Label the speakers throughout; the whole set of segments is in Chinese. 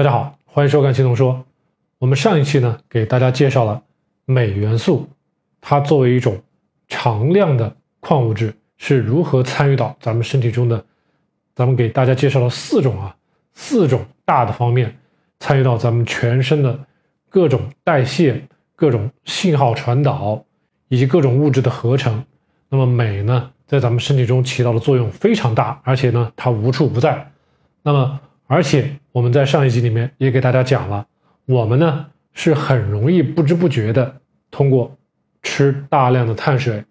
Speaker 1: 大家好，欢迎收看《青铜说》。我们上一期呢，给大家介绍了镁元素，它作为一种常量的矿物质，是如何参与到咱们身体中的。咱们给大家介绍了四种啊，四种大的方面参与到咱们全身的各种代谢、各种信号传导以及各种物质的合成。那么镁呢，在咱们身体中起到的作用非常大，而且呢，它无处不在。那么，而且我们在上一集里面也给大家讲了，我们呢是很容易不知不觉的通过吃大量的碳水、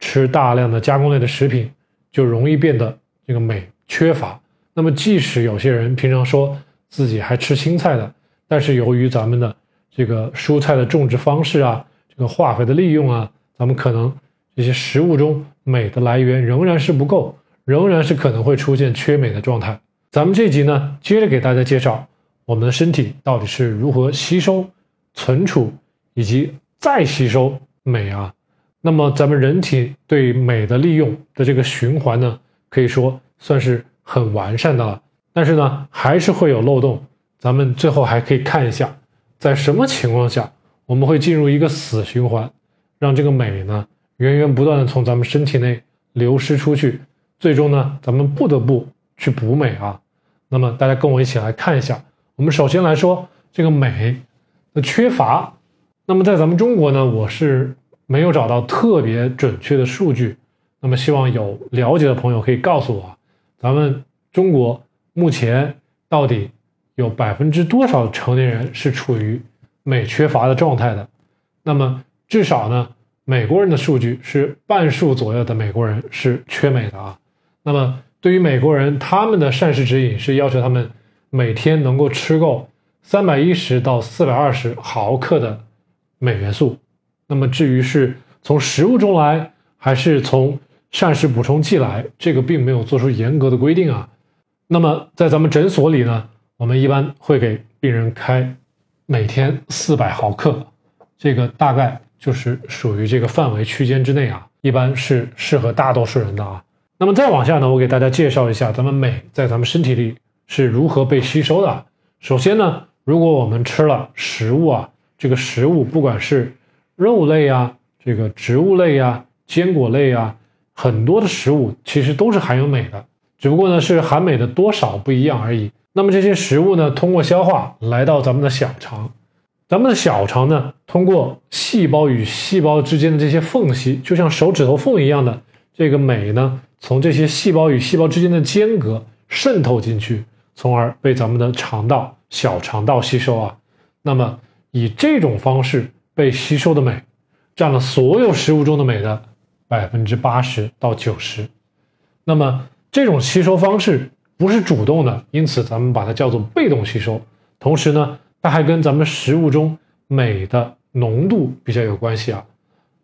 Speaker 1: 吃大量的加工类的食品，就容易变得这个镁缺乏。那么，即使有些人平常说自己还吃青菜的，但是由于咱们的这个蔬菜的种植方式啊，这个化肥的利用啊，咱们可能这些食物中镁的来源仍然是不够，仍然是可能会出现缺镁的状态。咱们这集呢，接着给大家介绍我们的身体到底是如何吸收、存储以及再吸收镁啊。那么咱们人体对镁的利用的这个循环呢，可以说算是很完善的了。但是呢，还是会有漏洞。咱们最后还可以看一下，在什么情况下我们会进入一个死循环，让这个镁呢源源不断的从咱们身体内流失出去，最终呢，咱们不得不去补镁啊。那么大家跟我一起来看一下，我们首先来说这个镁的缺乏。那么在咱们中国呢，我是没有找到特别准确的数据。那么希望有了解的朋友可以告诉我，咱们中国目前到底有百分之多少成年人是处于镁缺乏的状态的？那么至少呢，美国人的数据是半数左右的美国人是缺镁的啊。那么。对于美国人，他们的膳食指引是要求他们每天能够吃够三百一十到四百二十毫克的镁元素。那么至于是从食物中来，还是从膳食补充剂来，这个并没有做出严格的规定啊。那么在咱们诊所里呢，我们一般会给病人开每天四百毫克，这个大概就是属于这个范围区间之内啊，一般是适合大多数人的啊。那么再往下呢，我给大家介绍一下咱们镁在咱们身体里是如何被吸收的。首先呢，如果我们吃了食物啊，这个食物不管是肉类啊、这个植物类啊、坚果类啊，很多的食物其实都是含有镁的，只不过呢是含镁的多少不一样而已。那么这些食物呢，通过消化来到咱们的小肠，咱们的小肠呢，通过细胞与细胞之间的这些缝隙，就像手指头缝一样的这个镁呢。从这些细胞与细胞之间的间隔渗透进去，从而被咱们的肠道、小肠道吸收啊。那么以这种方式被吸收的镁，占了所有食物中的镁的百分之八十到九十。那么这种吸收方式不是主动的，因此咱们把它叫做被动吸收。同时呢，它还跟咱们食物中镁的浓度比较有关系啊。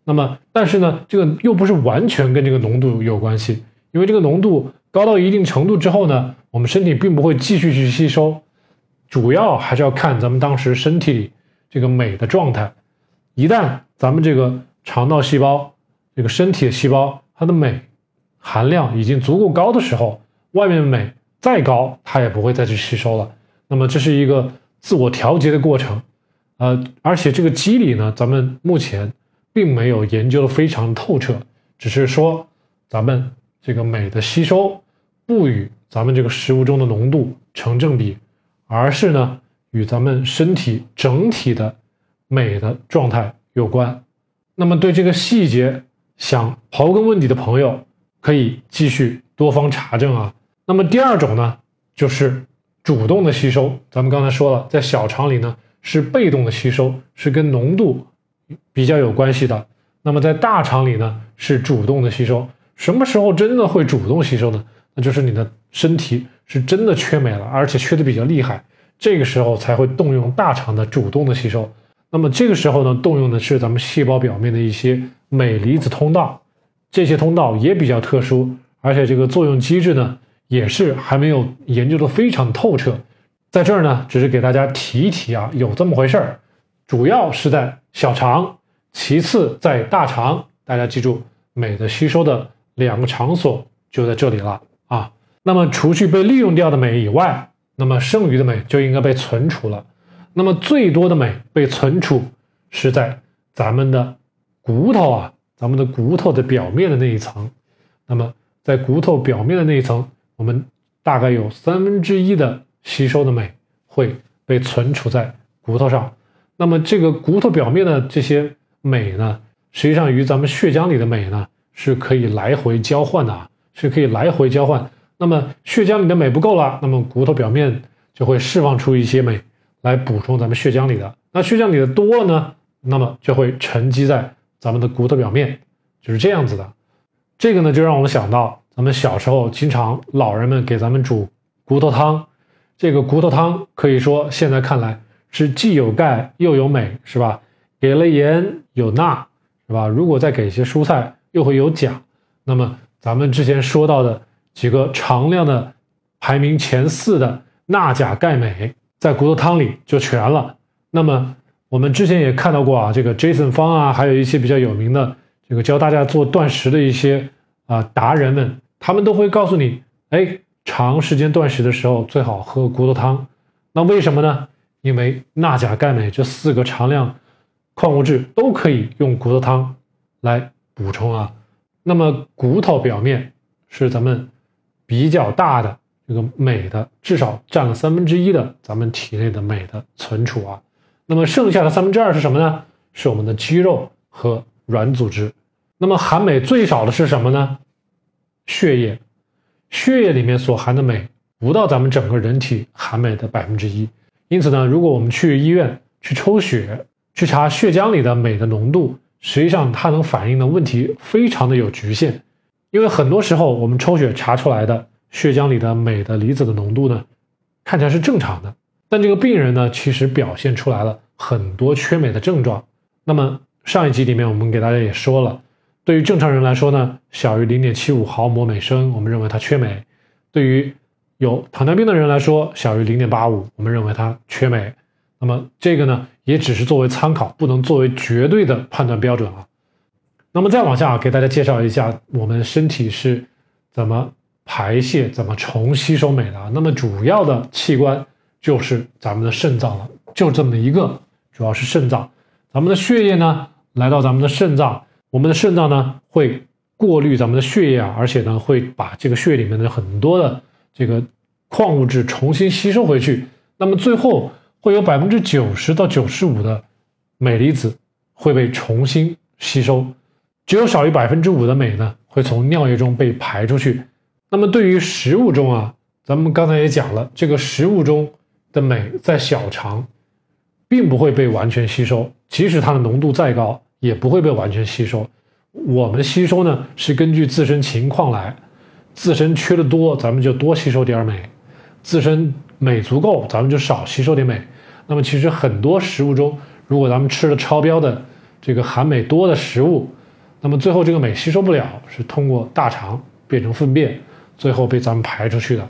Speaker 1: 那么，但是呢，这个又不是完全跟这个浓度有关系，因为这个浓度高到一定程度之后呢，我们身体并不会继续去吸收，主要还是要看咱们当时身体里这个镁的状态。一旦咱们这个肠道细胞、这个身体的细胞，它的镁含量已经足够高的时候，外面的镁再高，它也不会再去吸收了。那么这是一个自我调节的过程，呃，而且这个机理呢，咱们目前。并没有研究的非常透彻，只是说咱们这个镁的吸收不与咱们这个食物中的浓度成正比，而是呢与咱们身体整体的镁的状态有关。那么对这个细节想刨根问底的朋友，可以继续多方查证啊。那么第二种呢，就是主动的吸收。咱们刚才说了，在小肠里呢是被动的吸收，是跟浓度。比较有关系的，那么在大肠里呢是主动的吸收，什么时候真的会主动吸收呢？那就是你的身体是真的缺镁了，而且缺的比较厉害，这个时候才会动用大肠的主动的吸收。那么这个时候呢，动用的是咱们细胞表面的一些镁离子通道，这些通道也比较特殊，而且这个作用机制呢也是还没有研究的非常透彻，在这儿呢只是给大家提一提啊，有这么回事儿。主要是在小肠，其次在大肠。大家记住，镁的吸收的两个场所就在这里了啊。那么，除去被利用掉的镁以外，那么剩余的镁就应该被存储了。那么最多的镁被存储是在咱们的骨头啊，咱们的骨头的表面的那一层。那么在骨头表面的那一层，我们大概有三分之一的吸收的镁会被存储在骨头上。那么这个骨头表面的这些镁呢，实际上与咱们血浆里的镁呢是可以来回交换的啊，是可以来回交换。那么血浆里的镁不够了，那么骨头表面就会释放出一些镁来补充咱们血浆里的。那血浆里的多呢，那么就会沉积在咱们的骨头表面，就是这样子的。这个呢，就让我们想到咱们小时候经常老人们给咱们煮骨头汤，这个骨头汤可以说现在看来是既有钙又有镁，是吧？给了盐有钠，是吧？如果再给一些蔬菜，又会有钾。那么咱们之前说到的几个常量的排名前四的钠、钾、钙、镁，在骨头汤里就全了。那么我们之前也看到过啊，这个 Jason 方啊，还有一些比较有名的这个教大家做断食的一些啊达人们，他们都会告诉你，哎，长时间断食的时候最好喝骨头汤。那为什么呢？因为钠、钾、钙、镁这四个常量矿物质都可以用骨头汤来补充啊。那么骨头表面是咱们比较大的这个镁的，至少占了三分之一的咱们体内的镁的存储啊。那么剩下的三分之二是什么呢？是我们的肌肉和软组织。那么含镁最少的是什么呢？血液，血液里面所含的镁不到咱们整个人体含镁的百分之一。因此呢，如果我们去医院去抽血，去查血浆里的镁的浓度，实际上它能反映的问题非常的有局限。因为很多时候我们抽血查出来的血浆里的镁的离子的浓度呢，看起来是正常的。但这个病人呢，其实表现出来了很多缺镁的症状。那么上一集里面我们给大家也说了，对于正常人来说呢，小于零点七五毫摩每升，我们认为他缺镁；对于有糖尿病的人来说，小于零点八五，我们认为它缺镁。那么这个呢，也只是作为参考，不能作为绝对的判断标准啊。那么再往下给大家介绍一下，我们身体是怎么排泄、怎么重吸收镁的。那么主要的器官。就是咱们的肾脏了，就这么一个，主要是肾脏。咱们的血液呢，来到咱们的肾脏，我们的肾脏呢会过滤咱们的血液啊，而且呢会把这个血液里面的很多的这个矿物质重新吸收回去。那么最后会有百分之九十到九十五的镁离子会被重新吸收，只有少于百分之五的镁呢会从尿液中被排出去。那么对于食物中啊，咱们刚才也讲了，这个食物中。的镁在小肠，并不会被完全吸收，即使它的浓度再高，也不会被完全吸收。我们吸收呢，是根据自身情况来，自身缺的多，咱们就多吸收点镁；自身镁足够，咱们就少吸收点镁。那么，其实很多食物中，如果咱们吃了超标的这个含镁多的食物，那么最后这个镁吸收不了，是通过大肠变成粪便，最后被咱们排出去的。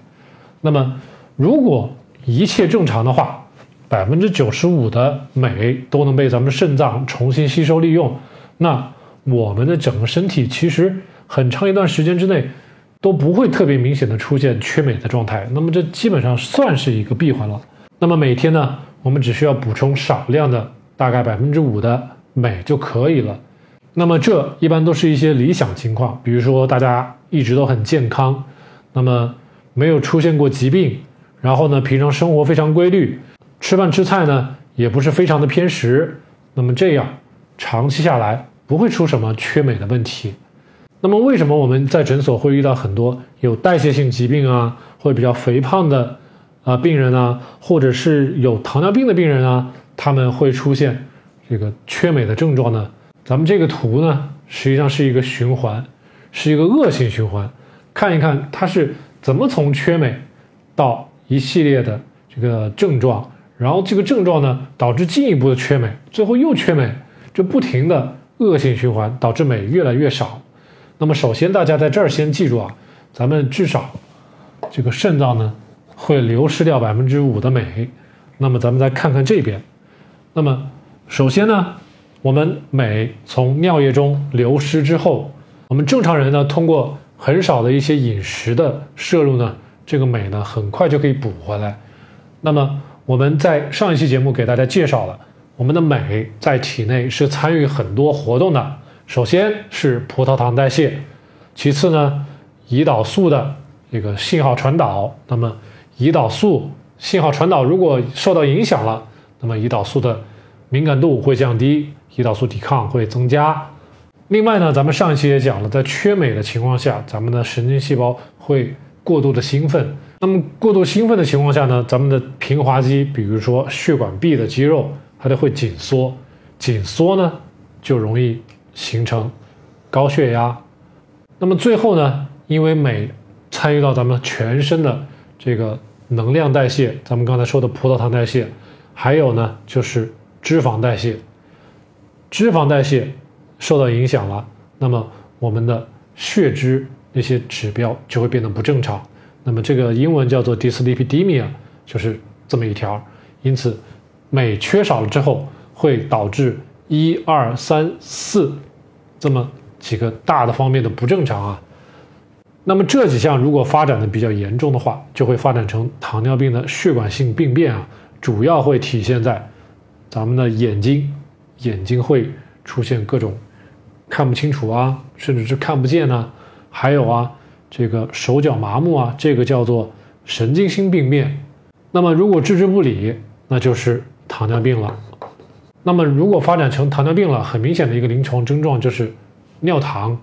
Speaker 1: 那么，如果一切正常的话，百分之九十五的镁都能被咱们肾脏重新吸收利用。那我们的整个身体其实很长一段时间之内都不会特别明显的出现缺镁的状态。那么这基本上算是一个闭环了。那么每天呢，我们只需要补充少量的大概百分之五的镁就可以了。那么这一般都是一些理想情况，比如说大家一直都很健康，那么没有出现过疾病。然后呢，平常生活非常规律，吃饭吃菜呢也不是非常的偏食，那么这样长期下来不会出什么缺镁的问题。那么为什么我们在诊所会遇到很多有代谢性疾病啊，或者比较肥胖的啊病人啊，或者是有糖尿病的病人啊，他们会出现这个缺镁的症状呢？咱们这个图呢，实际上是一个循环，是一个恶性循环，看一看它是怎么从缺镁到。一系列的这个症状，然后这个症状呢导致进一步的缺镁，最后又缺镁，就不停的恶性循环，导致镁越来越少。那么首先大家在这儿先记住啊，咱们至少这个肾脏呢会流失掉百分之五的镁。那么咱们再看看这边，那么首先呢，我们镁从尿液中流失之后，我们正常人呢通过很少的一些饮食的摄入呢。这个镁呢，很快就可以补回来。那么我们在上一期节目给大家介绍了，我们的镁在体内是参与很多活动的。首先是葡萄糖代谢，其次呢，胰岛素的这个信号传导。那么胰岛素信号传导如果受到影响了，那么胰岛素的敏感度会降低，胰岛素抵抗会增加。另外呢，咱们上一期也讲了，在缺镁的情况下，咱们的神经细胞会过度的兴奋。那么过度兴奋的情况下呢，咱们的平滑肌，比如说血管壁的肌肉，它就会紧缩，紧缩呢就容易形成高血压。那么最后呢，因为镁参与到咱们全身的这个能量代谢，咱们刚才说的葡萄糖代谢，还有呢就是脂肪代谢，脂肪代谢。受到影响了，那么我们的血脂那些指标就会变得不正常。那么这个英文叫做 dyslipidemia，就是这么一条。因此，镁缺少了之后，会导致一二三四这么几个大的方面的不正常啊。那么这几项如果发展的比较严重的话，就会发展成糖尿病的血管性病变啊。主要会体现在咱们的眼睛，眼睛会出现各种。看不清楚啊，甚至是看不见呢。还有啊，这个手脚麻木啊，这个叫做神经性病变。那么如果置之不理，那就是糖尿病了。那么如果发展成糖尿病了，很明显的一个临床症状就是尿糖、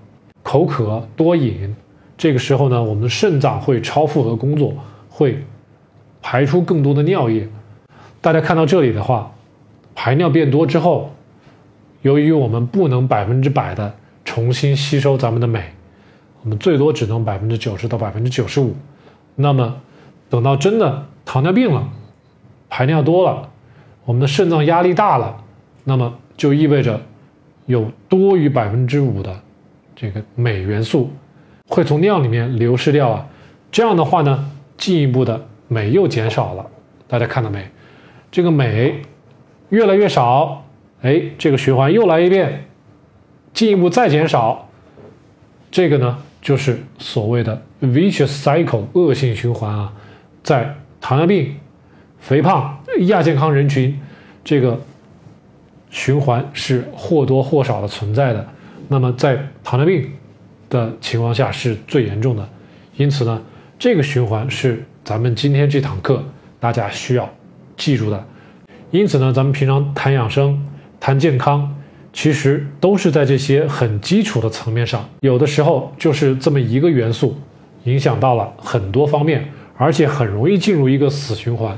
Speaker 1: 口渴、多饮。这个时候呢，我们的肾脏会超负荷工作，会排出更多的尿液。大家看到这里的话，排尿变多之后。由于我们不能百分之百的重新吸收咱们的镁，我们最多只能百分之九十到百分之九十五。那么，等到真的糖尿病了，排尿多了，我们的肾脏压力大了，那么就意味着有多于百分之五的这个镁元素会从尿里面流失掉啊。这样的话呢，进一步的镁又减少了。大家看到没？这个镁越来越少。哎，这个循环又来一遍，进一步再减少，这个呢就是所谓的 vicious cycle 恶性循环啊，在糖尿病、肥胖、亚健康人群，这个循环是或多或少的存在的。那么在糖尿病的情况下是最严重的，因此呢，这个循环是咱们今天这堂课大家需要记住的。因此呢，咱们平常谈养生。谈健康，其实都是在这些很基础的层面上，有的时候就是这么一个元素，影响到了很多方面，而且很容易进入一个死循环。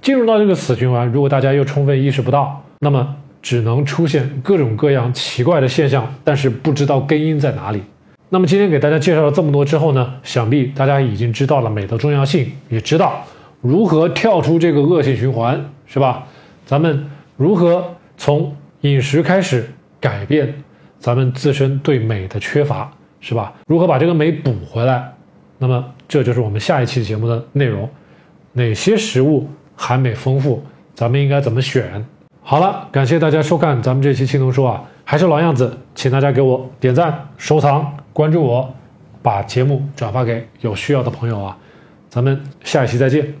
Speaker 1: 进入到这个死循环，如果大家又充分意识不到，那么只能出现各种各样奇怪的现象，但是不知道根因在哪里。那么今天给大家介绍了这么多之后呢，想必大家已经知道了镁的重要性，也知道如何跳出这个恶性循环，是吧？咱们如何从饮食开始改变咱们自身对镁的缺乏，是吧？如何把这个镁补回来？那么这就是我们下一期节目的内容。哪些食物含镁丰富？咱们应该怎么选？好了，感谢大家收看咱们这期青铜说啊，还是老样子，请大家给我点赞、收藏、关注我，把节目转发给有需要的朋友啊。咱们下一期再见。